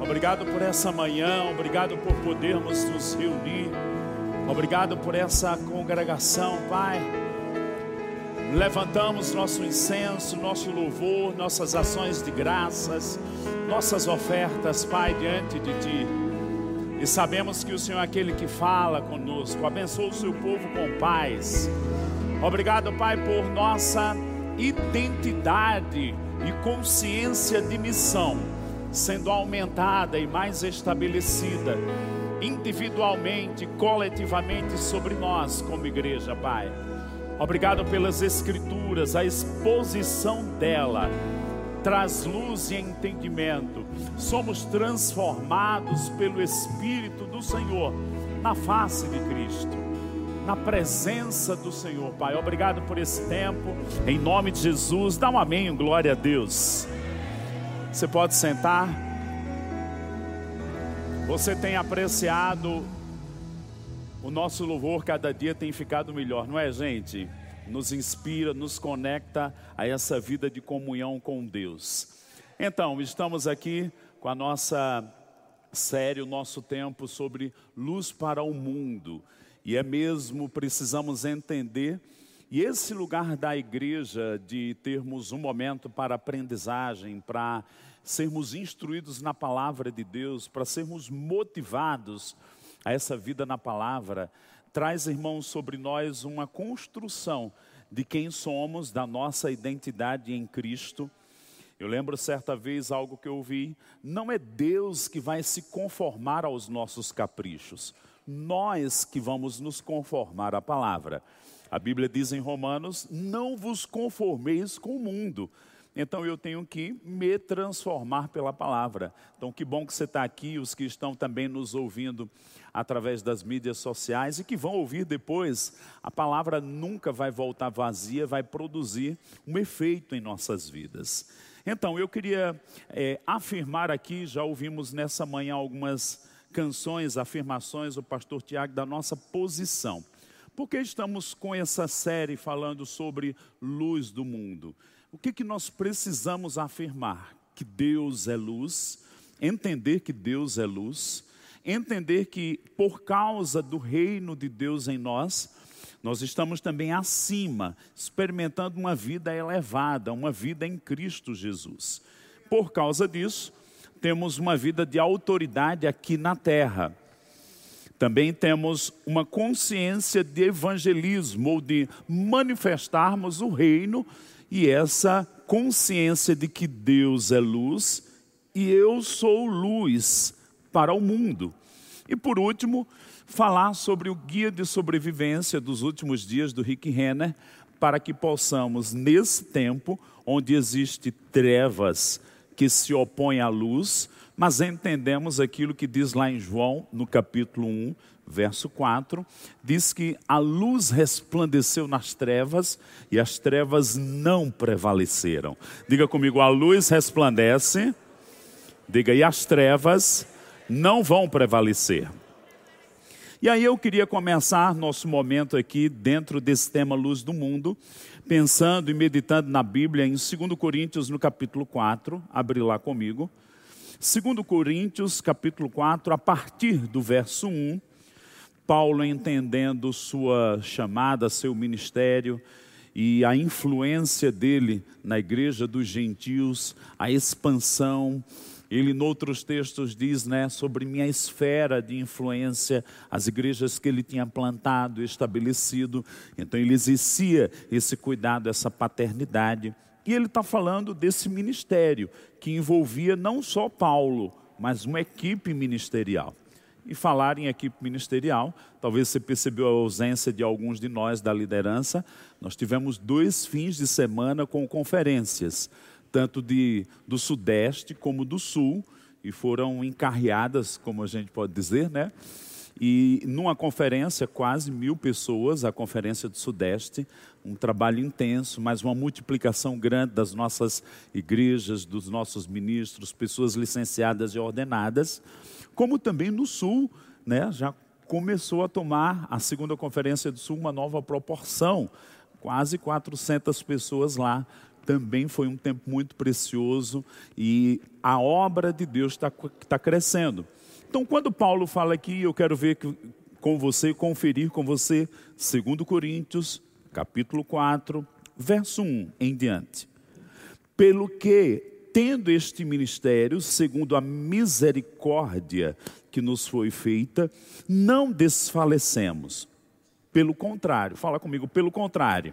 Obrigado por essa manhã, obrigado por podermos nos reunir. Obrigado por essa congregação, Pai. Levantamos nosso incenso, nosso louvor, nossas ações de graças, nossas ofertas, Pai, diante de Ti. E sabemos que o Senhor é aquele que fala conosco. Abençoa o seu povo com paz. Obrigado, Pai, por nossa identidade e consciência de missão sendo aumentada e mais estabelecida individualmente, coletivamente sobre nós como igreja, Pai. Obrigado pelas escrituras, a exposição dela traz luz e entendimento. Somos transformados pelo Espírito do Senhor na face de Cristo, na presença do Senhor, Pai. Obrigado por esse tempo. Em nome de Jesus, dá um amém, glória a Deus. Você pode sentar. Você tem apreciado o nosso louvor cada dia tem ficado melhor, não é, gente? Nos inspira, nos conecta a essa vida de comunhão com Deus. Então, estamos aqui com a nossa série, o nosso tempo sobre luz para o mundo. E é mesmo, precisamos entender, e esse lugar da igreja de termos um momento para aprendizagem, para sermos instruídos na palavra de Deus, para sermos motivados a essa vida na palavra, traz, irmãos, sobre nós uma construção de quem somos, da nossa identidade em Cristo. Eu lembro certa vez algo que eu ouvi: não é Deus que vai se conformar aos nossos caprichos, nós que vamos nos conformar à palavra. A Bíblia diz em Romanos: não vos conformeis com o mundo, então eu tenho que me transformar pela palavra. Então que bom que você está aqui, os que estão também nos ouvindo através das mídias sociais e que vão ouvir depois. A palavra nunca vai voltar vazia, vai produzir um efeito em nossas vidas. Então eu queria é, afirmar aqui, já ouvimos nessa manhã algumas canções, afirmações do pastor Tiago da nossa posição. Por que estamos com essa série falando sobre luz do mundo? O que, que nós precisamos afirmar? Que Deus é luz, entender que Deus é luz, entender que por causa do reino de Deus em nós, nós estamos também acima, experimentando uma vida elevada, uma vida em Cristo Jesus. Por causa disso, temos uma vida de autoridade aqui na terra. Também temos uma consciência de evangelismo ou de manifestarmos o reino e essa consciência de que Deus é luz e eu sou luz para o mundo. E por último, falar sobre o guia de sobrevivência dos últimos dias do Rick Renner, para que possamos, nesse tempo onde existe trevas que se opõem à luz, mas entendemos aquilo que diz lá em João, no capítulo 1, verso 4, diz que a luz resplandeceu nas trevas e as trevas não prevaleceram. Diga comigo, a luz resplandece, diga, e as trevas não vão prevalecer. E aí eu queria começar nosso momento aqui dentro desse tema Luz do Mundo, pensando e meditando na Bíblia em 2 Coríntios no capítulo 4, abre lá comigo. 2 Coríntios capítulo 4, a partir do verso 1, Paulo entendendo sua chamada, seu ministério e a influência dele na igreja dos gentios, a expansão. Ele, em outros textos, diz né, sobre minha esfera de influência, as igrejas que ele tinha plantado, estabelecido. Então, ele exercia esse cuidado, essa paternidade. E ele está falando desse ministério, que envolvia não só Paulo, mas uma equipe ministerial e falar em equipe ministerial. Talvez você percebeu a ausência de alguns de nós da liderança. Nós tivemos dois fins de semana com conferências, tanto de, do Sudeste como do Sul, e foram encarreadas, como a gente pode dizer, né? E numa conferência, quase mil pessoas, a Conferência do Sudeste, um trabalho intenso, mas uma multiplicação grande das nossas igrejas, dos nossos ministros, pessoas licenciadas e ordenadas como também no Sul, né, já começou a tomar a segunda conferência do Sul uma nova proporção, quase 400 pessoas lá também foi um tempo muito precioso e a obra de Deus está tá crescendo. Então, quando Paulo fala aqui, eu quero ver com você, conferir com você, 2 Coríntios, capítulo 4, verso 1 em diante. Pelo que, tendo este ministério, segundo a misericórdia que nos foi feita, não desfalecemos. Pelo contrário, fala comigo, pelo contrário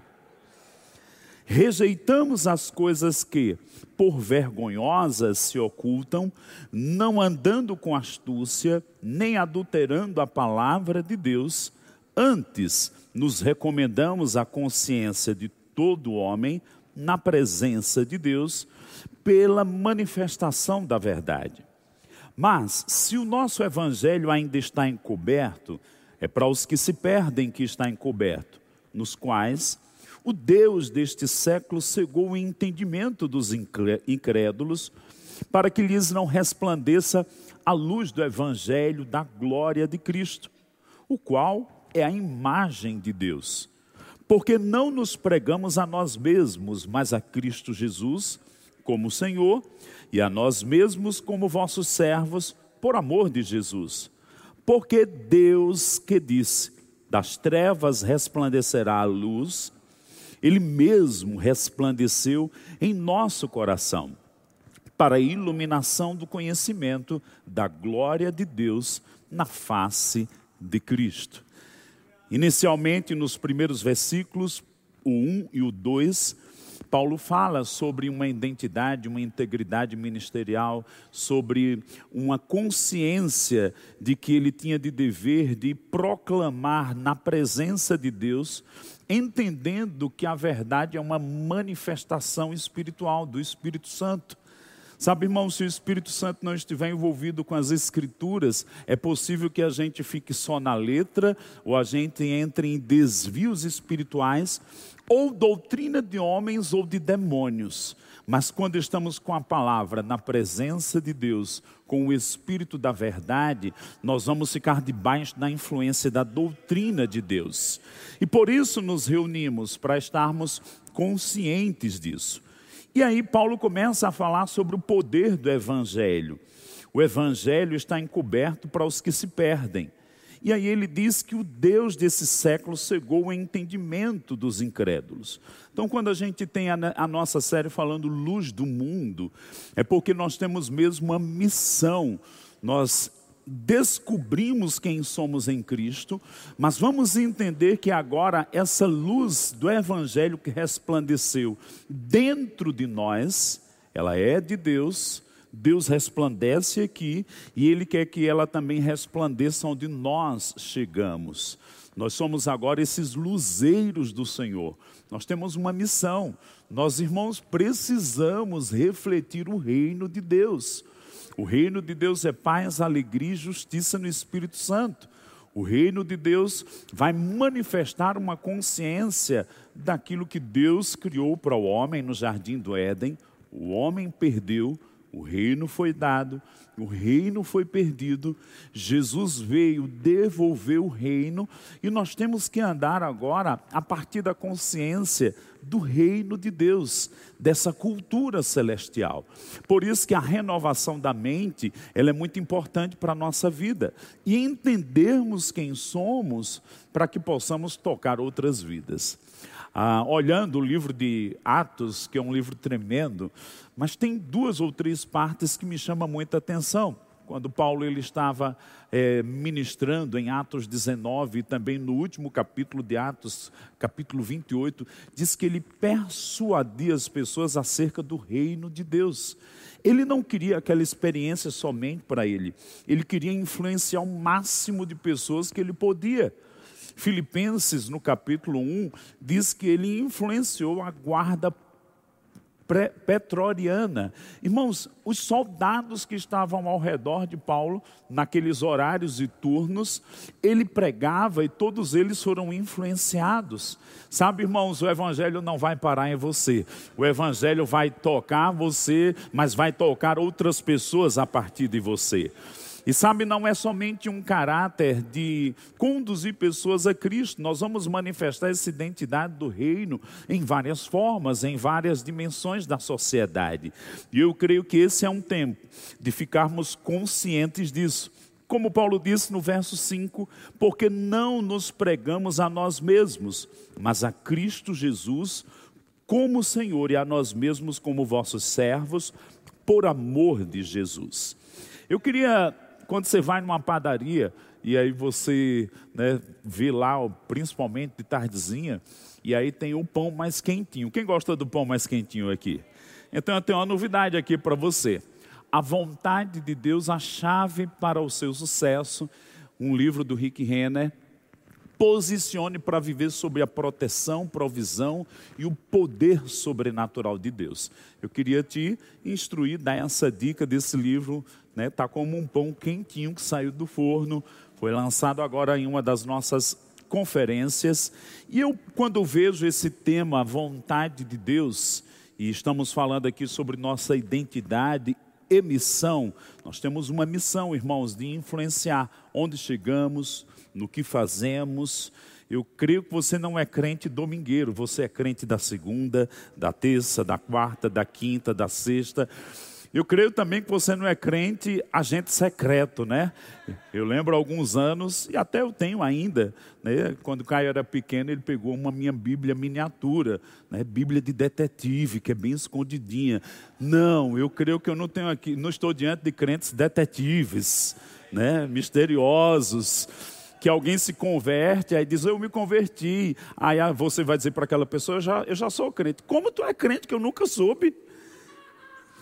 Rejeitamos as coisas que, por vergonhosas, se ocultam, não andando com astúcia, nem adulterando a palavra de Deus, antes nos recomendamos a consciência de todo homem na presença de Deus, pela manifestação da verdade. Mas, se o nosso evangelho ainda está encoberto, é para os que se perdem que está encoberto, nos quais o Deus deste século cegou o entendimento dos incrédulos, para que lhes não resplandeça a luz do Evangelho da glória de Cristo, o qual é a imagem de Deus. Porque não nos pregamos a nós mesmos, mas a Cristo Jesus como Senhor, e a nós mesmos como vossos servos, por amor de Jesus. Porque Deus que disse: das trevas resplandecerá a luz, ele mesmo resplandeceu em nosso coração, para a iluminação do conhecimento da glória de Deus na face de Cristo. Inicialmente, nos primeiros versículos, o 1 e o 2, Paulo fala sobre uma identidade, uma integridade ministerial, sobre uma consciência de que ele tinha de dever de proclamar na presença de Deus entendendo que a verdade é uma manifestação espiritual do Espírito Santo. Sabe, irmão, se o Espírito Santo não estiver envolvido com as Escrituras, é possível que a gente fique só na letra, ou a gente entre em desvios espirituais, ou doutrina de homens ou de demônios. Mas quando estamos com a palavra na presença de Deus, com o Espírito da verdade, nós vamos ficar debaixo da influência da doutrina de Deus. E por isso nos reunimos, para estarmos conscientes disso. E aí Paulo começa a falar sobre o poder do Evangelho. O Evangelho está encoberto para os que se perdem. E aí ele diz que o Deus desse século cegou o entendimento dos incrédulos. Então, quando a gente tem a, nossa série falando luz do mundo, é porque nós temos mesmo uma missão. Nós descobrimos quem somos em Cristo, mas vamos entender que agora essa luz do Evangelho que resplandeceu dentro de nós, ela é de Deus, Deus resplandece aqui e Ele quer que ela também resplandeça onde nós chegamos. Nós somos agora esses luzeiros do Senhor. Nós temos uma missão. Nós, irmãos, precisamos refletir o reino de Deus. O reino de Deus é paz, alegria e justiça no Espírito Santo. O reino de Deus vai manifestar uma consciência daquilo que Deus criou para o homem no jardim do Éden. O homem perdeu, o reino foi dado, o reino foi perdido, Jesus veio devolver o reino e nós temos que andar agora a partir da consciência do reino de Deus, dessa cultura celestial. Por isso que a renovação da mente, ela é muito importante para a nossa vida e entendermos quem somos para que possamos tocar outras vidas. Ah, olhando o livro de Atos, que é um livro tremendo, mas tem duas ou três partes que me chamam muita atenção. Quando Paulo ele estava é, ministrando em Atos 19 e também no último capítulo de Atos, capítulo 28, diz que ele persuadia as pessoas acerca do reino de Deus. Ele não queria aquela experiência somente para ele, ele queria influenciar o máximo de pessoas que ele podia. Filipenses, no capítulo 1, diz que ele influenciou a guarda petroriana. Irmãos, os soldados que estavam ao redor de Paulo, naqueles horários e turnos, ele pregava e todos eles foram influenciados. Sabe, irmãos, o evangelho não vai parar em você. O evangelho vai tocar você, mas vai tocar outras pessoas a partir de você. E sabe, não é somente um caráter de conduzir pessoas a Cristo, nós vamos manifestar essa identidade do reino em várias formas, em várias dimensões da sociedade. E eu creio que esse é um tempo de ficarmos conscientes disso. Como Paulo disse no verso 5, porque não nos pregamos a nós mesmos, mas a Cristo Jesus como Senhor e a nós mesmos como vossos servos, por amor de Jesus. Eu queria quando você vai numa padaria e aí você né, vê lá, principalmente de tardezinha, e aí tem o pão mais quentinho. Quem gosta do pão mais quentinho aqui? Então eu tenho uma novidade aqui para você. A vontade de Deus, a chave para o seu sucesso, um livro do Rick Renner, posicione para viver sobre a proteção, provisão e o poder sobrenatural de Deus. Eu queria te instruir, dar essa dica desse livro né? Tá como um pão quentinho que saiu do forno, foi lançado agora em uma das nossas conferências. E eu, quando vejo esse tema, a vontade de Deus, e estamos falando aqui sobre nossa identidade e missão, nós temos uma missão, irmãos, de influenciar onde chegamos, no que fazemos. Eu creio que você não é crente domingueiro, você é crente da segunda, da terça, da quarta, da quinta, da sexta. Eu creio também que você não é crente agente secreto, né? Eu lembro alguns anos, e até eu tenho ainda, né? quando o Caio era pequeno, ele pegou uma minha Bíblia miniatura, né? Bíblia de detetive, que é bem escondidinha. Não, eu creio que eu não tenho aqui, não estou diante de crentes detetives, né? misteriosos que alguém se converte, aí diz, eu me converti. Aí você vai dizer para aquela pessoa, eu já, eu já sou crente. Como tu é crente que eu nunca soube?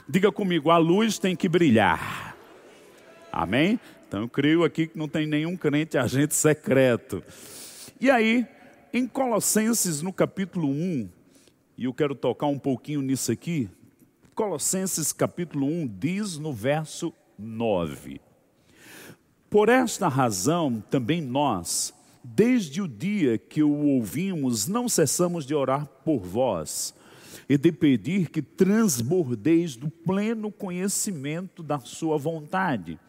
Diga comigo, a luz tem que brilhar. Amém? Então eu creio aqui que não tem nenhum crente agente secreto. E aí, em Colossenses, no capítulo 1, e eu quero tocar um pouquinho nisso aqui. Colossenses capítulo 1 diz no verso 9: Por esta razão também nós, desde o dia que o ouvimos, não cessamos de orar por vós e de pedir que transbordeis do pleno conhecimento da Sua vontade,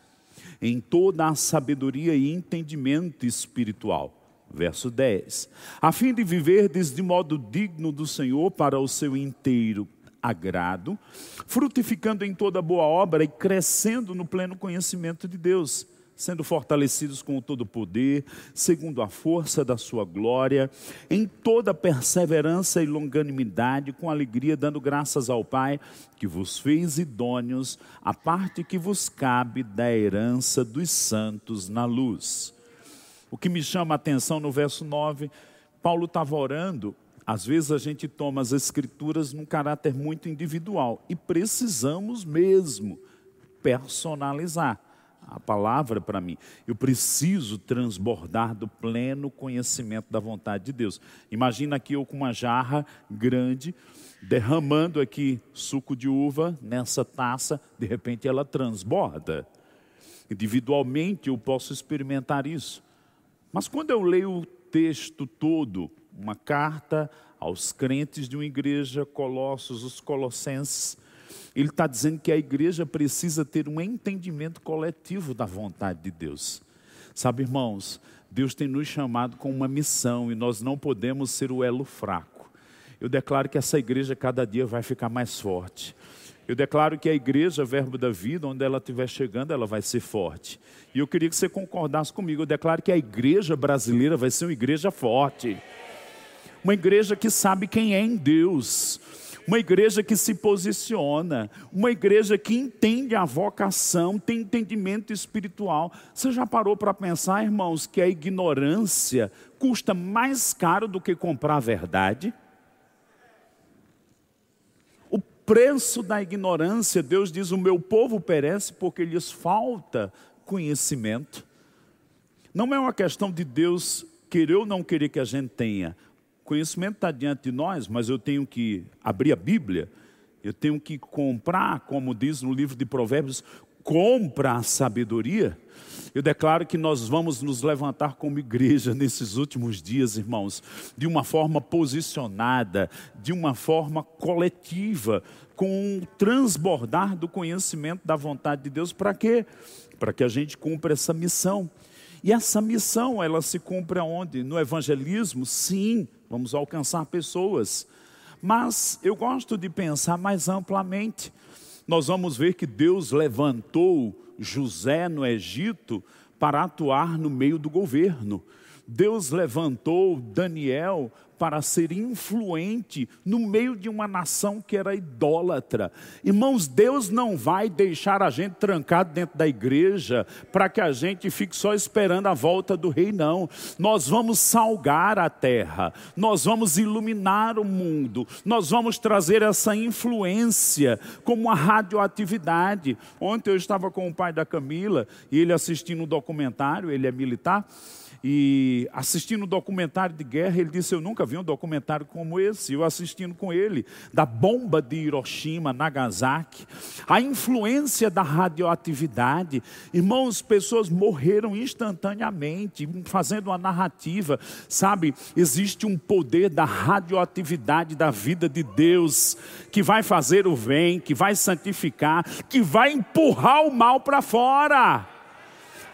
em toda a sabedoria e entendimento espiritual. Verso 10: A fim de viverdes de modo digno do Senhor para o seu inteiro agrado, frutificando em toda boa obra e crescendo no pleno conhecimento de Deus sendo fortalecidos com todo o poder, segundo a força da sua glória, em toda perseverança e longanimidade, com alegria, dando graças ao Pai, que vos fez idôneos, a parte que vos cabe da herança dos santos na luz. O que me chama a atenção no verso 9, Paulo estava orando, às vezes a gente toma as escrituras num caráter muito individual, e precisamos mesmo personalizar a palavra para mim. Eu preciso transbordar do pleno conhecimento da vontade de Deus. Imagina aqui eu com uma jarra grande, derramando aqui suco de uva nessa taça, de repente ela transborda. Individualmente eu posso experimentar isso. Mas quando eu leio o texto todo, uma carta aos crentes de uma igreja, Colossos, os Colossenses, ele está dizendo que a igreja precisa ter um entendimento coletivo da vontade de Deus. Sabe, irmãos, Deus tem nos chamado com uma missão e nós não podemos ser o elo fraco. Eu declaro que essa igreja cada dia vai ficar mais forte. Eu declaro que a igreja, verbo da vida, onde ela estiver chegando, ela vai ser forte. E eu queria que você concordasse comigo. Eu declaro que a igreja brasileira vai ser uma igreja forte. Uma igreja que sabe quem é em Deus uma igreja que se posiciona, uma igreja que entende a vocação, tem entendimento espiritual. Você já parou para pensar, irmãos, que a ignorância custa mais caro do que comprar a verdade? O preço da ignorância, Deus diz: o meu povo perece porque lhes falta conhecimento. Não é uma questão de Deus querer ou não querer que a gente tenha. Conhecimento está diante de nós, mas eu tenho que abrir a Bíblia, eu tenho que comprar, como diz no livro de Provérbios, compra a sabedoria. Eu declaro que nós vamos nos levantar como igreja nesses últimos dias, irmãos, de uma forma posicionada, de uma forma coletiva, com um transbordar do conhecimento da vontade de Deus. Para quê? Para que a gente cumpra essa missão. E essa missão, ela se cumpre aonde? No evangelismo? Sim, vamos alcançar pessoas. Mas eu gosto de pensar mais amplamente. Nós vamos ver que Deus levantou José no Egito para atuar no meio do governo. Deus levantou Daniel para ser influente no meio de uma nação que era idólatra. Irmãos, Deus não vai deixar a gente trancado dentro da igreja para que a gente fique só esperando a volta do rei, não. Nós vamos salgar a terra, nós vamos iluminar o mundo, nós vamos trazer essa influência como a radioatividade. Ontem eu estava com o pai da Camila e ele assistindo um documentário, ele é militar e assistindo um documentário de guerra, ele disse: Eu nunca vi um documentário como esse. Eu assistindo com ele, da bomba de Hiroshima, Nagasaki, a influência da radioatividade. Irmãos, pessoas morreram instantaneamente, fazendo uma narrativa. Sabe, existe um poder da radioatividade da vida de Deus, que vai fazer o bem, que vai santificar, que vai empurrar o mal para fora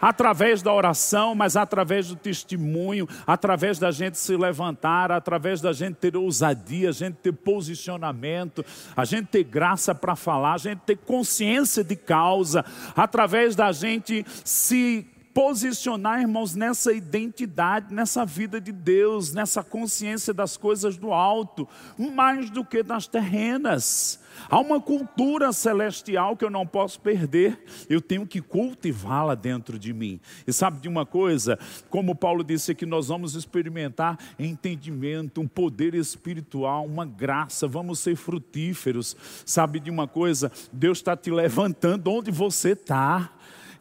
através da oração, mas através do testemunho, através da gente se levantar, através da gente ter ousadia, a gente ter posicionamento, a gente ter graça para falar, a gente ter consciência de causa, através da gente se posicionar, irmãos, nessa identidade, nessa vida de Deus, nessa consciência das coisas do alto, mais do que das terrenas. Há uma cultura celestial que eu não posso perder, eu tenho que cultivá-la dentro de mim. E sabe de uma coisa? Como Paulo disse que nós vamos experimentar entendimento, um poder espiritual, uma graça, vamos ser frutíferos. Sabe de uma coisa? Deus está te levantando onde você está.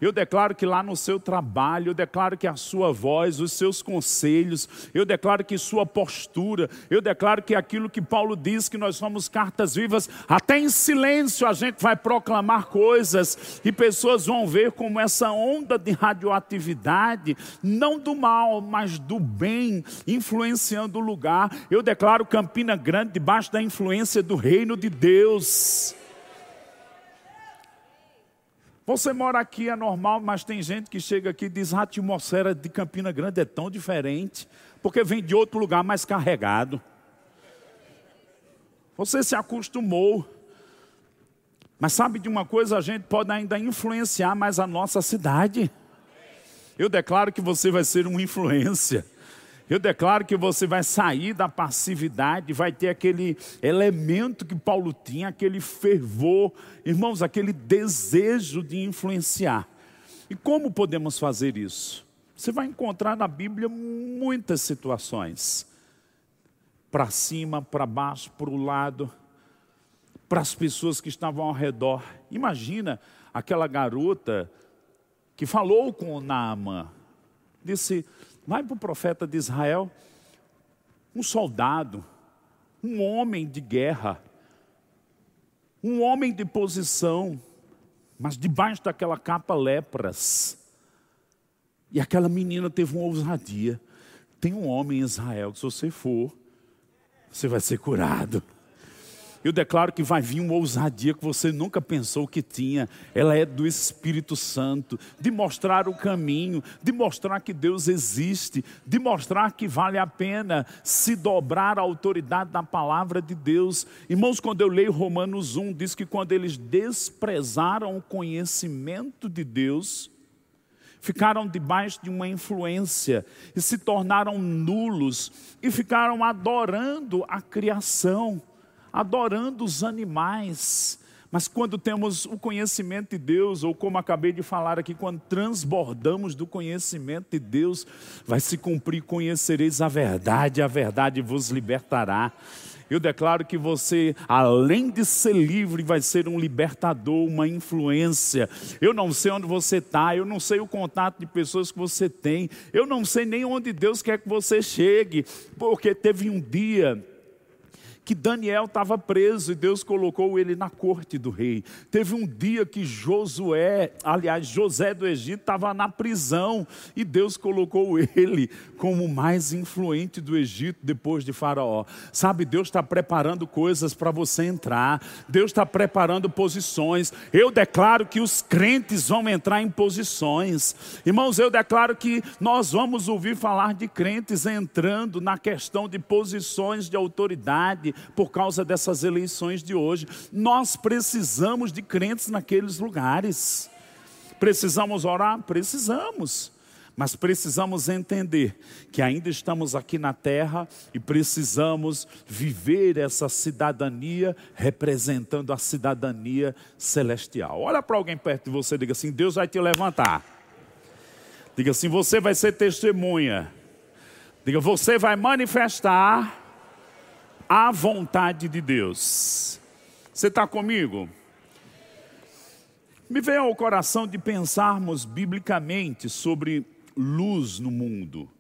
Eu declaro que lá no seu trabalho, eu declaro que a sua voz, os seus conselhos, eu declaro que sua postura, eu declaro que aquilo que Paulo diz, que nós somos cartas vivas, até em silêncio a gente vai proclamar coisas e pessoas vão ver como essa onda de radioatividade, não do mal, mas do bem, influenciando o lugar. Eu declaro Campina Grande debaixo da influência do reino de Deus. Você mora aqui é normal, mas tem gente que chega aqui e diz: a atmosfera de Campina Grande é tão diferente, porque vem de outro lugar mais carregado. Você se acostumou. Mas sabe de uma coisa? A gente pode ainda influenciar mais a nossa cidade. Eu declaro que você vai ser uma influência. Eu declaro que você vai sair da passividade, vai ter aquele elemento que Paulo tinha, aquele fervor, irmãos, aquele desejo de influenciar. E como podemos fazer isso? Você vai encontrar na Bíblia muitas situações. Para cima, para baixo, para o lado, para as pessoas que estavam ao redor. Imagina aquela garota que falou com Naamã. Disse: Vai para o profeta de Israel, um soldado, um homem de guerra, um homem de posição, mas debaixo daquela capa lepras. E aquela menina teve uma ousadia. Tem um homem em Israel que se você for, você vai ser curado. Eu declaro que vai vir uma ousadia que você nunca pensou que tinha. Ela é do Espírito Santo, de mostrar o caminho, de mostrar que Deus existe, de mostrar que vale a pena se dobrar à autoridade da palavra de Deus. Irmãos, quando eu leio Romanos 1, diz que quando eles desprezaram o conhecimento de Deus, ficaram debaixo de uma influência e se tornaram nulos e ficaram adorando a criação adorando os animais. Mas quando temos o conhecimento de Deus, ou como acabei de falar aqui, quando transbordamos do conhecimento de Deus, vai se cumprir: conhecereis a verdade, a verdade vos libertará. Eu declaro que você, além de ser livre, vai ser um libertador, uma influência. Eu não sei onde você está, eu não sei o contato de pessoas que você tem, eu não sei nem onde Deus quer que você chegue, porque teve um dia que Daniel estava preso e Deus colocou ele na corte do rei. Teve um dia que Josué, aliás, José do Egito, estava na prisão e Deus colocou ele como o mais influente do Egito depois de Faraó. Sabe, Deus está preparando coisas para você entrar, Deus está preparando posições. Eu declaro que os crentes vão entrar em posições. Irmãos, eu declaro que nós vamos ouvir falar de crentes entrando na questão de posições de autoridade por causa dessas eleições de hoje. Nós precisamos de crentes naqueles lugares. Precisamos orar? Precisamos. Mas precisamos entender que ainda estamos aqui na terra e precisamos viver essa cidadania representando a cidadania celestial. Olha para alguém perto de você e diga assim: Deus vai te levantar. Diga assim: você vai ser testemunha. Diga, você vai manifestar a vontade de Deus. Você está comigo? Me veio ao coração de pensarmos biblicamente sobre luz no mundo.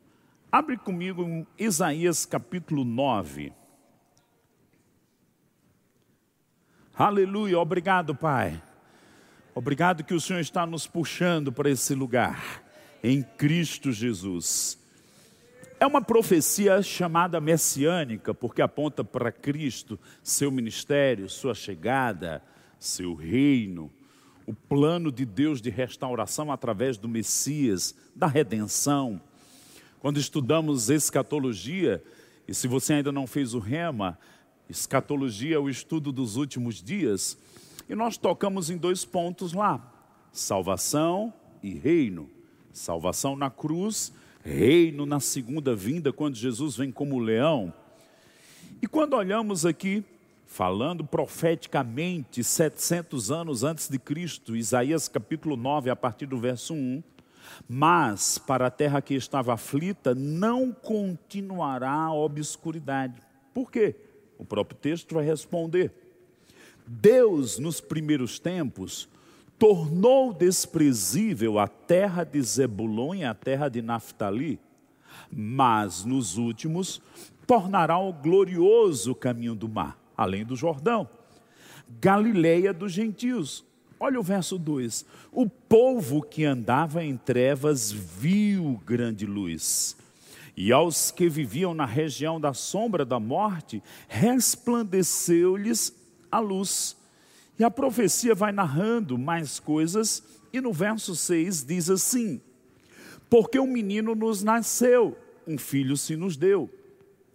Abre comigo em Isaías capítulo 9. Aleluia, obrigado, Pai. Obrigado que o Senhor está nos puxando para esse lugar, em Cristo Jesus. É uma profecia chamada messiânica, porque aponta para Cristo, seu ministério, sua chegada, seu reino, o plano de Deus de restauração através do Messias, da redenção. Quando estudamos escatologia, e se você ainda não fez o rema, escatologia é o estudo dos últimos dias, e nós tocamos em dois pontos lá: salvação e reino. Salvação na cruz reino na segunda vinda, quando Jesus vem como leão. E quando olhamos aqui, falando profeticamente, 700 anos antes de Cristo, Isaías capítulo 9, a partir do verso 1, mas para a terra que estava aflita não continuará a obscuridade. Por quê? O próprio texto vai responder. Deus, nos primeiros tempos, tornou desprezível a terra de Zebulon e a terra de Naphtali, mas nos últimos tornará o glorioso caminho do mar, além do Jordão, Galileia dos gentios. Olha o verso 2: O povo que andava em trevas viu grande luz. E aos que viviam na região da sombra da morte, resplandeceu-lhes a luz. E a profecia vai narrando mais coisas, e no verso 6 diz assim: Porque um menino nos nasceu, um filho se nos deu.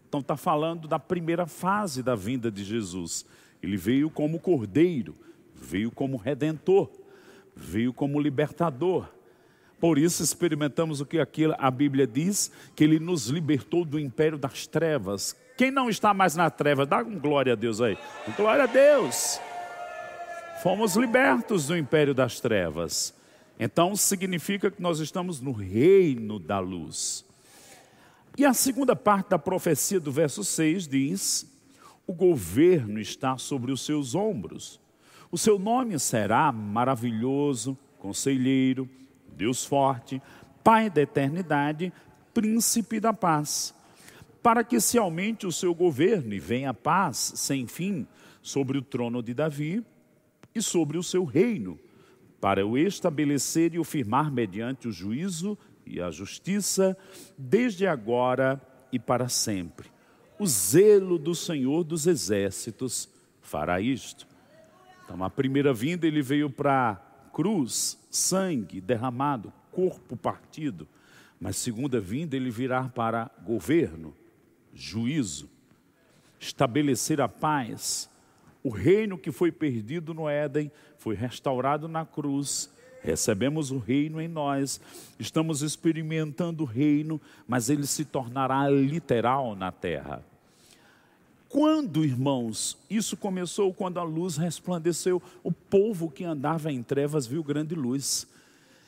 Então está falando da primeira fase da vinda de Jesus. Ele veio como cordeiro, veio como redentor, veio como libertador. Por isso experimentamos o que aqui a Bíblia diz, que ele nos libertou do império das trevas. Quem não está mais na treva, dá um glória a Deus aí. Glória a Deus. Fomos libertos do império das trevas. Então significa que nós estamos no reino da luz. E a segunda parte da profecia do verso 6 diz: O governo está sobre os seus ombros. O seu nome será maravilhoso, conselheiro, Deus forte, Pai da eternidade, príncipe da paz. Para que se aumente o seu governo e venha a paz sem fim sobre o trono de Davi e sobre o seu reino, para o estabelecer e o firmar mediante o juízo e a justiça, desde agora e para sempre. O zelo do Senhor dos exércitos fará isto. Então, a primeira vinda ele veio para cruz, sangue derramado, corpo partido. Mas segunda vinda ele virá para governo, juízo, estabelecer a paz, o reino que foi perdido no Éden foi restaurado na cruz. Recebemos o reino em nós, estamos experimentando o reino, mas ele se tornará literal na terra. Quando, irmãos, isso começou quando a luz resplandeceu, o povo que andava em trevas viu grande luz.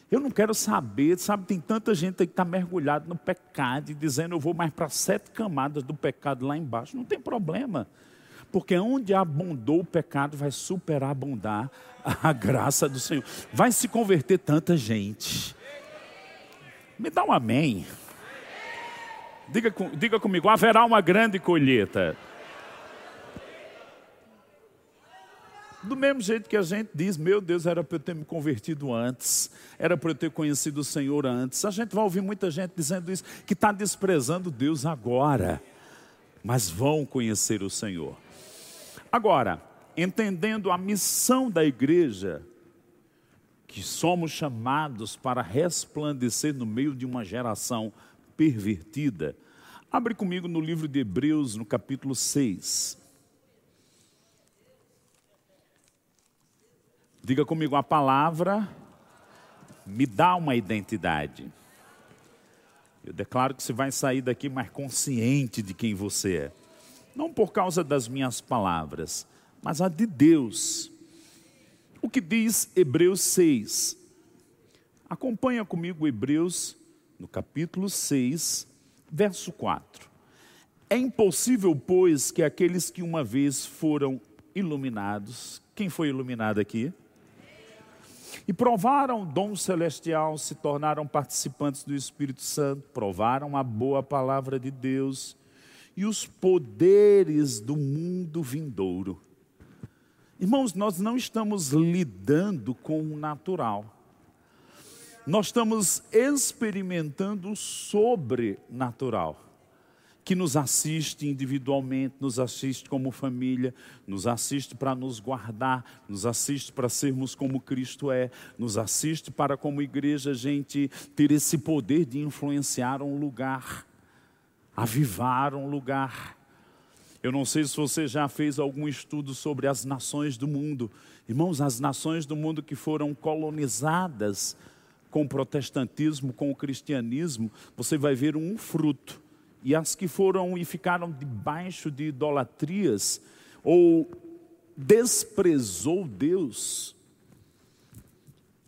Eu não quero saber, sabe, tem tanta gente que está mergulhado no pecado e dizendo eu vou mais para sete camadas do pecado lá embaixo. Não tem problema. Porque onde abundou o pecado, vai superabundar a graça do Senhor. Vai se converter tanta gente. Me dá um amém. Diga, diga comigo, haverá uma grande colheita. Do mesmo jeito que a gente diz, meu Deus, era para eu ter me convertido antes, era para eu ter conhecido o Senhor antes. A gente vai ouvir muita gente dizendo isso, que está desprezando Deus agora, mas vão conhecer o Senhor. Agora, entendendo a missão da igreja, que somos chamados para resplandecer no meio de uma geração pervertida. Abre comigo no livro de Hebreus, no capítulo 6. Diga comigo, a palavra me dá uma identidade. Eu declaro que você vai sair daqui mais consciente de quem você é. Não por causa das minhas palavras, mas a de Deus. O que diz Hebreus 6? Acompanha comigo Hebreus no capítulo 6, verso 4. É impossível, pois, que aqueles que uma vez foram iluminados, quem foi iluminado aqui? E provaram o dom celestial, se tornaram participantes do Espírito Santo, provaram a boa palavra de Deus e os poderes do mundo vindouro. Irmãos, nós não estamos lidando com o natural. Nós estamos experimentando o sobrenatural, que nos assiste individualmente, nos assiste como família, nos assiste para nos guardar, nos assiste para sermos como Cristo é, nos assiste para, como igreja, a gente ter esse poder de influenciar um lugar, avivar um lugar. Eu não sei se você já fez algum estudo sobre as nações do mundo. Irmãos, as nações do mundo que foram colonizadas com o protestantismo, com o cristianismo, você vai ver um fruto. E as que foram e ficaram debaixo de idolatrias ou desprezou Deus.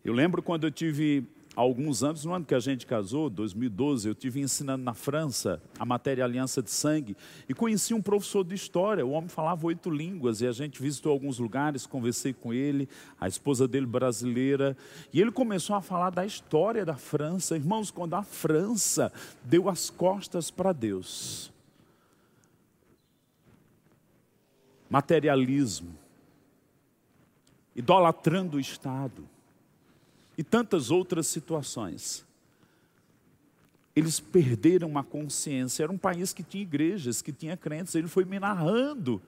Eu lembro quando eu tive alguns anos, no ano que a gente casou, 2012, eu tive ensinando na França a matéria Aliança de Sangue e conheci um professor de história. O homem falava oito línguas e a gente visitou alguns lugares, conversei com ele, a esposa dele brasileira, e ele começou a falar da história da França. Irmãos, quando a França deu as costas para Deus, materialismo, idolatrando o Estado, e tantas outras situações. Eles perderam a consciência. Era um país que tinha igrejas, que tinha crentes. Ele foi me narrando.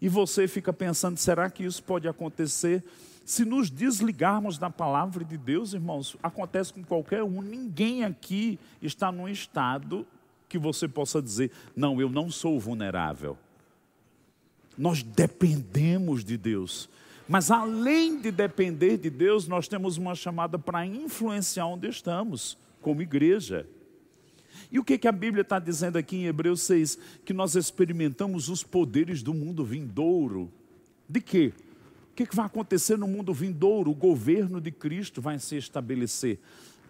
E você fica pensando: será que isso pode acontecer? Se nos desligarmos da palavra de Deus, irmãos, acontece com qualquer um. Ninguém aqui está num estado que você possa dizer: não, eu não sou vulnerável. Nós dependemos de Deus. Mas além de depender de Deus, nós temos uma chamada para influenciar onde estamos, como igreja. E o que, que a Bíblia está dizendo aqui em Hebreus 6? Que nós experimentamos os poderes do mundo vindouro. De quê? O que, que vai acontecer no mundo vindouro? O governo de Cristo vai se estabelecer.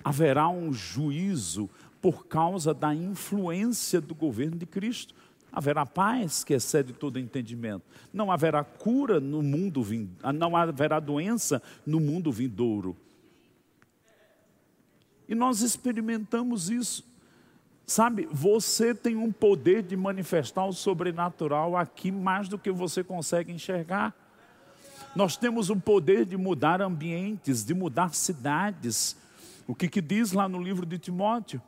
Haverá um juízo por causa da influência do governo de Cristo haverá paz que excede todo entendimento. Não haverá cura no mundo vindouro, não haverá doença no mundo vindouro. E nós experimentamos isso. Sabe, você tem um poder de manifestar o sobrenatural aqui mais do que você consegue enxergar. Nós temos o poder de mudar ambientes, de mudar cidades. O que, que diz lá no livro de Timóteo?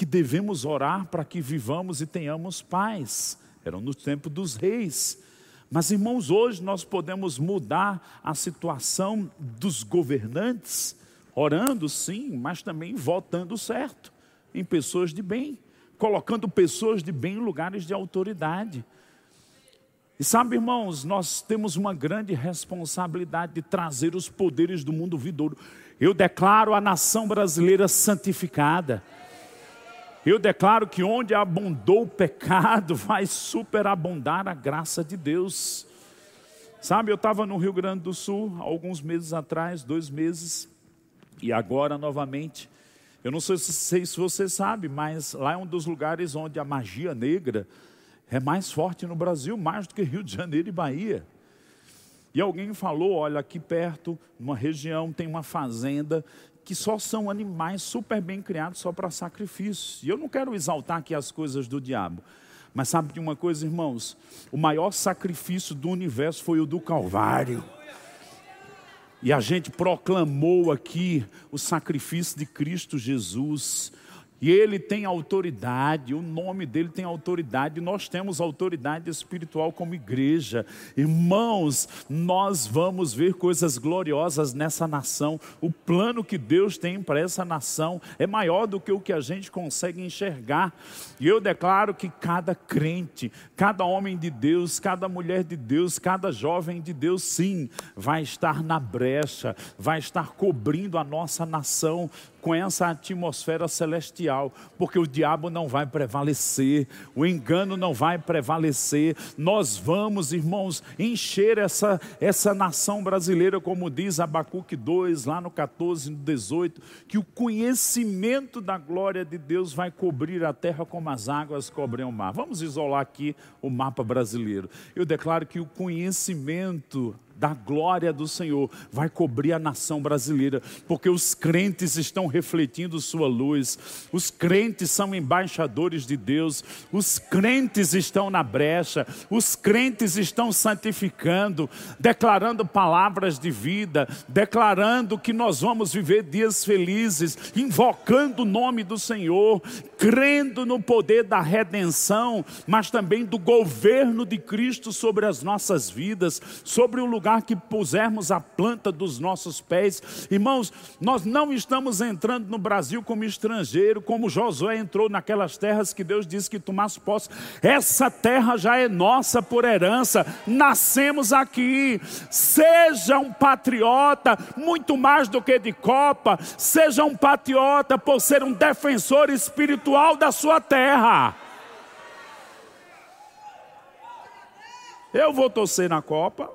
Que devemos orar para que vivamos e tenhamos paz. Eram no tempo dos reis. Mas, irmãos, hoje nós podemos mudar a situação dos governantes, orando sim, mas também votando certo, em pessoas de bem, colocando pessoas de bem em lugares de autoridade. E sabe, irmãos, nós temos uma grande responsabilidade de trazer os poderes do mundo vidouro. Eu declaro a nação brasileira santificada. Eu declaro que onde abundou o pecado, vai superabundar a graça de Deus. Sabe, eu estava no Rio Grande do Sul alguns meses atrás, dois meses, e agora novamente. Eu não sei se, se você sabe, mas lá é um dos lugares onde a magia negra é mais forte no Brasil, mais do que Rio de Janeiro e Bahia. E alguém falou: olha, aqui perto, numa região, tem uma fazenda que só são animais super bem criados só para sacrifício. E eu não quero exaltar aqui as coisas do diabo, Mas sabe de uma coisa, irmãos? O maior sacrifício do universo foi o do Calvário. E a gente proclamou aqui o sacrifício de Cristo Jesus. E ele tem autoridade, o nome dele tem autoridade, nós temos autoridade espiritual como igreja. Irmãos, nós vamos ver coisas gloriosas nessa nação. O plano que Deus tem para essa nação é maior do que o que a gente consegue enxergar. E eu declaro que cada crente, cada homem de Deus, cada mulher de Deus, cada jovem de Deus, sim, vai estar na brecha, vai estar cobrindo a nossa nação com essa atmosfera celestial, porque o diabo não vai prevalecer, o engano não vai prevalecer. Nós vamos, irmãos, encher essa, essa nação brasileira, como diz Abacuque 2, lá no 14, no 18, que o conhecimento da glória de Deus vai cobrir a terra como as águas cobrem o mar. Vamos isolar aqui o mapa brasileiro. Eu declaro que o conhecimento da glória do Senhor vai cobrir a nação brasileira, porque os crentes estão refletindo sua luz, os crentes são embaixadores de Deus, os crentes estão na brecha, os crentes estão santificando, declarando palavras de vida, declarando que nós vamos viver dias felizes, invocando o nome do Senhor, crendo no poder da redenção, mas também do governo de Cristo sobre as nossas vidas, sobre o lugar lugar que pusermos a planta dos nossos pés. Irmãos, nós não estamos entrando no Brasil como estrangeiro, como Josué entrou naquelas terras que Deus disse que tomasse posse. Essa terra já é nossa por herança, nascemos aqui. Seja um patriota, muito mais do que de copa, seja um patriota por ser um defensor espiritual da sua terra. Eu vou torcer na Copa,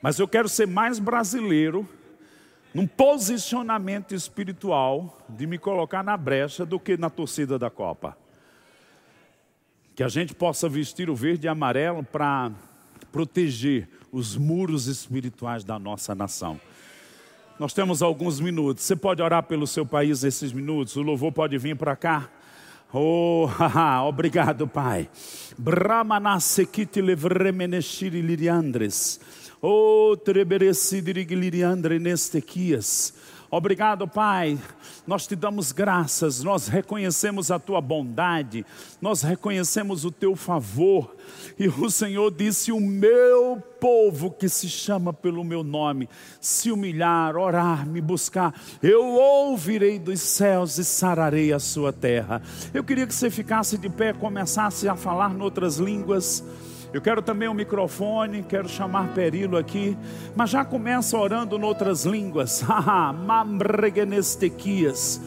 mas eu quero ser mais brasileiro num posicionamento espiritual de me colocar na brecha do que na torcida da Copa. Que a gente possa vestir o verde e amarelo para proteger os muros espirituais da nossa nação. Nós temos alguns minutos. Você pode orar pelo seu país nesses minutos? O louvor pode vir para cá. Oh, haha, obrigado, Pai. Brahmanasekiti levremeneshiri liriandres. Oh, nestequias. Obrigado, Pai. Nós te damos graças, nós reconhecemos a tua bondade, nós reconhecemos o teu favor. E o Senhor disse: O meu povo que se chama pelo meu nome, se humilhar, orar, me buscar, eu ouvirei dos céus e sararei a sua terra. Eu queria que você ficasse de pé, começasse a falar noutras línguas. Eu quero também o um microfone, quero chamar Perilo aqui, mas já começa orando em outras línguas. Mamregenestequias.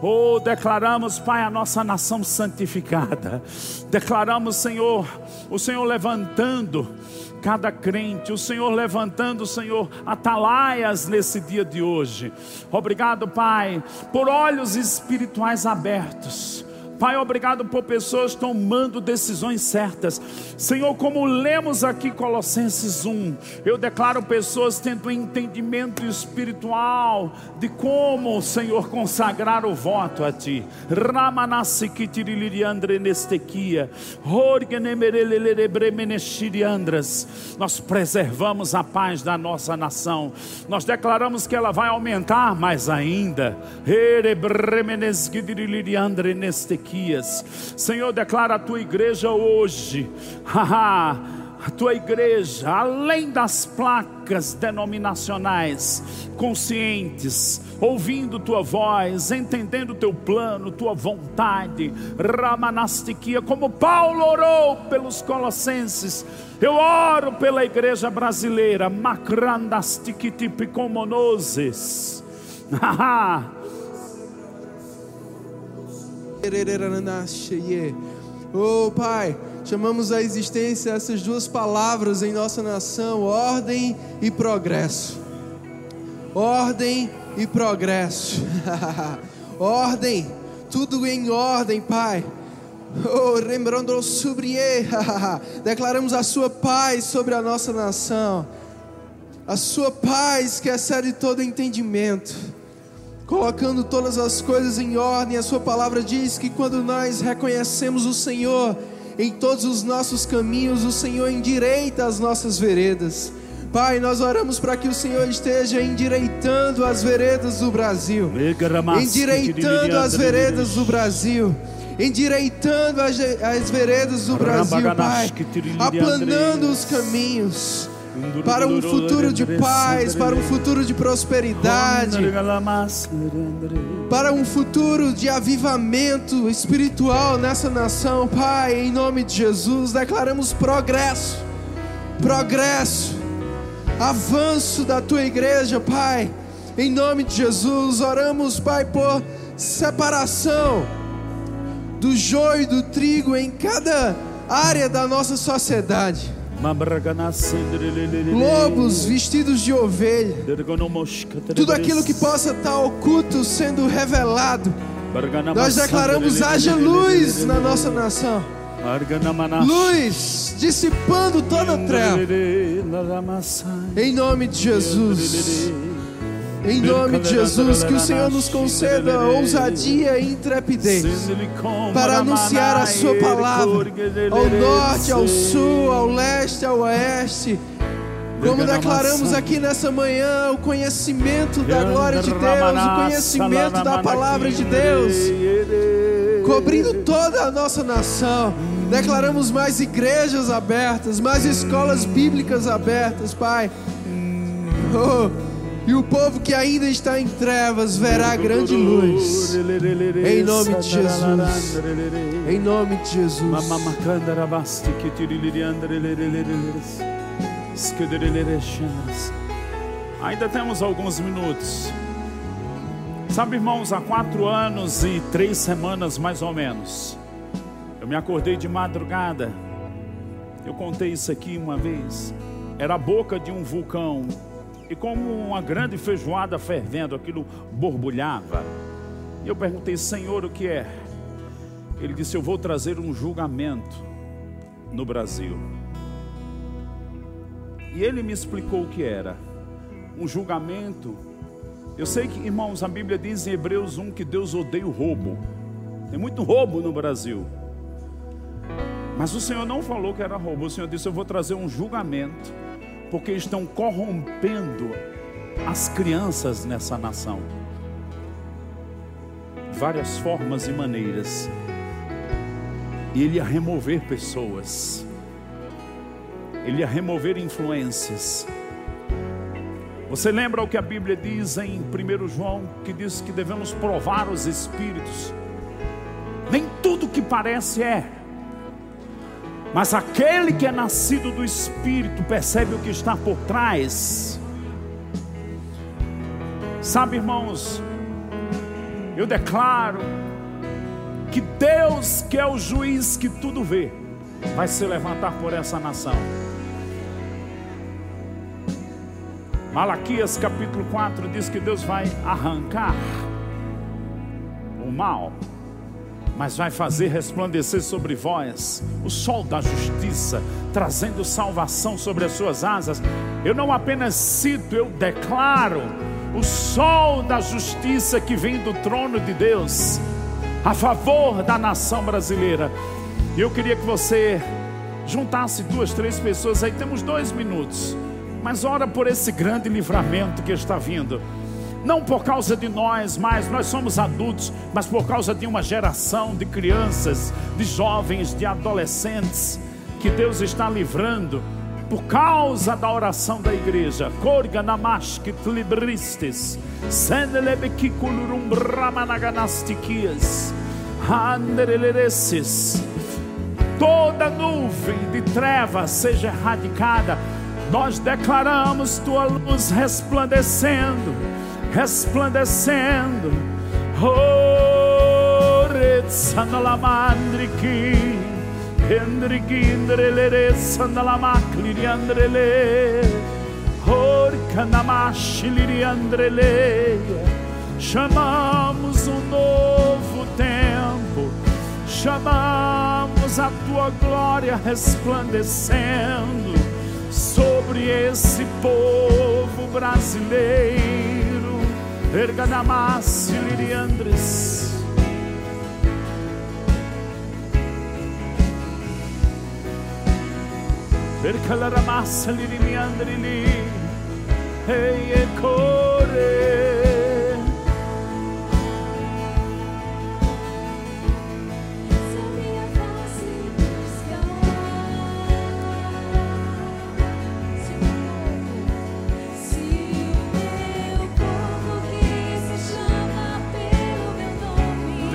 Oh, declaramos, Pai, a nossa nação santificada. Declaramos, Senhor, o Senhor levantando cada crente, o Senhor levantando, Senhor, atalaias nesse dia de hoje. Obrigado, Pai, por olhos espirituais abertos Pai, obrigado por pessoas tomando decisões certas. Senhor, como lemos aqui Colossenses 1, eu declaro pessoas tendo entendimento espiritual de como, Senhor, consagrar o voto a Ti. Nós preservamos a paz da nossa nação. Nós declaramos que ela vai aumentar mais ainda. Senhor, declara a tua igreja hoje. a tua igreja, além das placas denominacionais, conscientes, ouvindo tua voz, entendendo teu plano, tua vontade, Ramanastiquia, como Paulo orou pelos colossenses, eu oro pela igreja brasileira, Macrandastiquitipicomonoses, haha Oh Pai, chamamos a existência essas duas palavras em nossa nação: ordem e progresso. Ordem e progresso. ordem, tudo em ordem, Pai. Oh, lembrando sobre declaramos a sua paz sobre a nossa nação, a sua paz que excede todo entendimento colocando todas as coisas em ordem. A Sua palavra diz que quando nós reconhecemos o Senhor em todos os nossos caminhos, o Senhor endireita as nossas veredas. Pai, nós oramos para que o Senhor esteja endireitando as veredas do Brasil, endireitando as veredas do Brasil, endireitando as, as veredas do Brasil, Pai, aplanando os caminhos para um futuro de paz, para um futuro de prosperidade, para um futuro de avivamento espiritual nessa nação, Pai, em nome de Jesus, declaramos progresso, progresso, avanço da tua igreja, Pai, em nome de Jesus, oramos, Pai, por separação do joio e do trigo em cada área da nossa sociedade lobos vestidos de ovelha, tudo aquilo que possa estar oculto sendo revelado. Nós declaramos: haja luz na nossa nação, luz dissipando toda treva, em nome de Jesus. Em nome de Jesus, que o Senhor nos conceda ousadia e intrepidez para anunciar a Sua palavra ao norte, ao sul, ao leste, ao oeste. Como declaramos aqui nessa manhã, o conhecimento da glória de Deus, o conhecimento da palavra de Deus, cobrindo toda a nossa nação. Declaramos mais igrejas abertas, mais escolas bíblicas abertas, Pai. Oh. E o povo que ainda está em trevas verá grande luz. Em nome de Jesus. Em nome de Jesus. Ainda temos alguns minutos. Sabe, irmãos, há quatro anos e três semanas mais ou menos, eu me acordei de madrugada. Eu contei isso aqui uma vez. Era a boca de um vulcão e como uma grande feijoada fervendo, aquilo borbulhava. E eu perguntei, Senhor, o que é? Ele disse: Eu vou trazer um julgamento no Brasil. E ele me explicou o que era. Um julgamento. Eu sei que, irmãos, a Bíblia diz em Hebreus 1 que Deus odeia o roubo. Tem muito roubo no Brasil. Mas o Senhor não falou que era roubo. O Senhor disse: Eu vou trazer um julgamento porque estão corrompendo as crianças nessa nação. Várias formas e maneiras. E ele ia remover pessoas. Ele ia remover influências. Você lembra o que a Bíblia diz em 1 João, que diz que devemos provar os espíritos? Nem tudo que parece é. Mas aquele que é nascido do Espírito percebe o que está por trás. Sabe, irmãos, eu declaro que Deus, que é o juiz que tudo vê, vai se levantar por essa nação. Malaquias capítulo 4 diz que Deus vai arrancar o mal mas vai fazer resplandecer sobre vós o sol da justiça, trazendo salvação sobre as suas asas. Eu não apenas cito, eu declaro o sol da justiça que vem do trono de Deus a favor da nação brasileira. E eu queria que você juntasse duas, três pessoas aí, temos dois minutos, mas ora por esse grande livramento que está vindo não por causa de nós, mas nós somos adultos, mas por causa de uma geração de crianças, de jovens, de adolescentes que Deus está livrando por causa da oração da igreja. Corga namashkit libristes, sendelebekikulurum bramanaganastiquias, anderelereces. Toda nuvem de trevas seja erradicada. Nós declaramos tua luz resplandecendo resplandecendo. Oh, Retsandalamandriki, Hendriki, Indrelere, Sandalamakli, Andrele, Orkanamashili, Andrele. Chamamos um novo tempo, chamamos a tua glória resplandecendo sobre esse povo brasileiro Erganamas Liriandres. Ercalaramas Liriandrili. Hey, Ecore.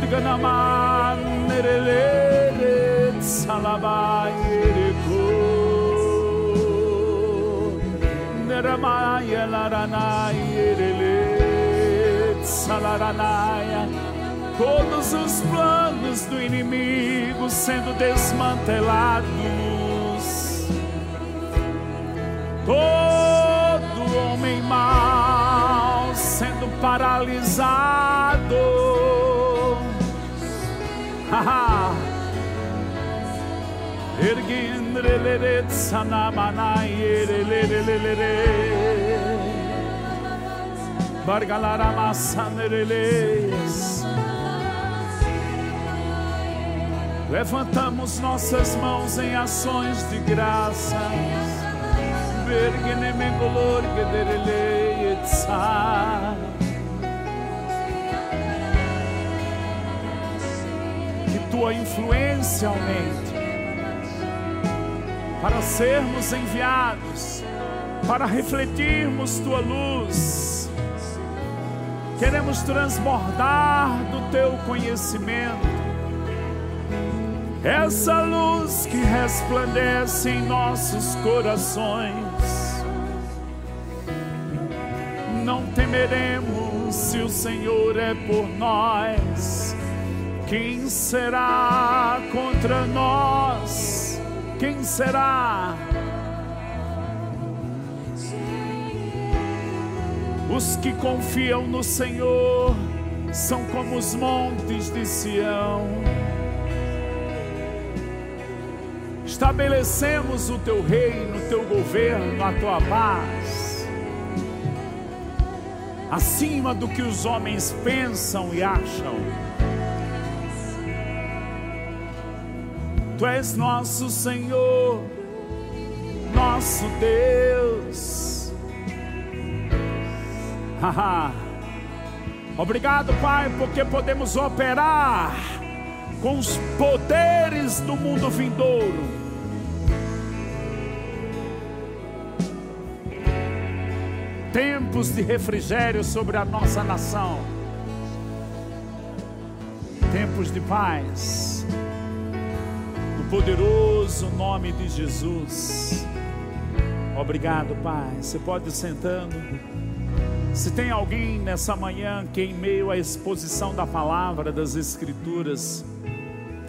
em outras línguas. Salaranaya. Todos os planos do inimigo sendo desmantelados. Todo homem mau sendo paralisado. Haha. Erguindreleret sanamanai erelelelelele. Bargalaramasanereles. Levantamos nossas mãos em ações de graça. Bergenemengolorgedereleetsa. Que tua influência aumente para sermos enviados, para refletirmos tua luz. Queremos transbordar do teu conhecimento. Essa luz que resplandece em nossos corações. Não temeremos se o Senhor é por nós. Quem será contra nós? Quem será? Os que confiam no Senhor são como os montes de Sião. Estabelecemos o teu reino, o teu governo, a tua paz. Acima do que os homens pensam e acham. Tu és nosso Senhor, nosso Deus. Obrigado, Pai, porque podemos operar com os poderes do mundo vindouro. Tempos de refrigério sobre a nossa nação. Tempos de paz. Poderoso nome de Jesus. Obrigado, Pai. Você pode ir sentando. Se tem alguém nessa manhã que, em meio à exposição da palavra, das Escrituras,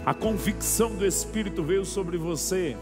a convicção do Espírito veio sobre você,